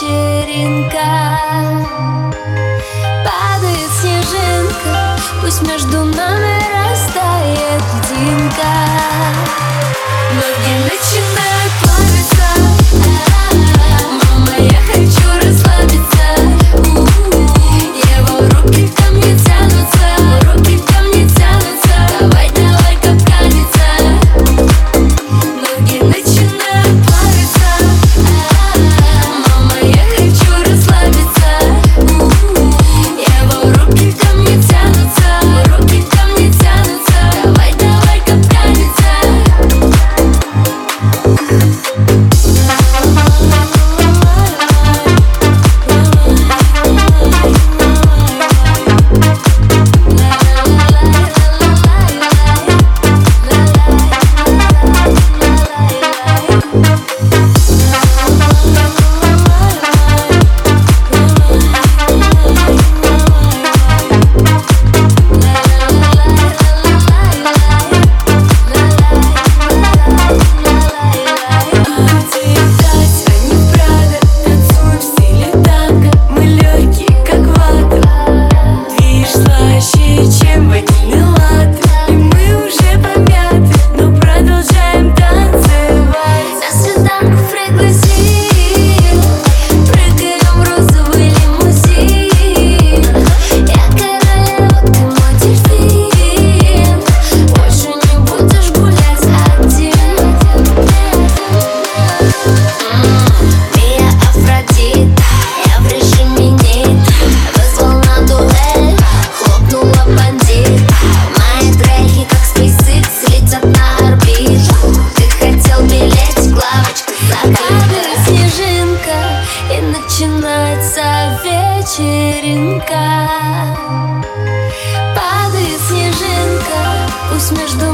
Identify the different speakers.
Speaker 1: вечеринка. Падает снежинка Пусть между нами растает льдинка Многие начинают вечеринка. Падает снежинка, пусть между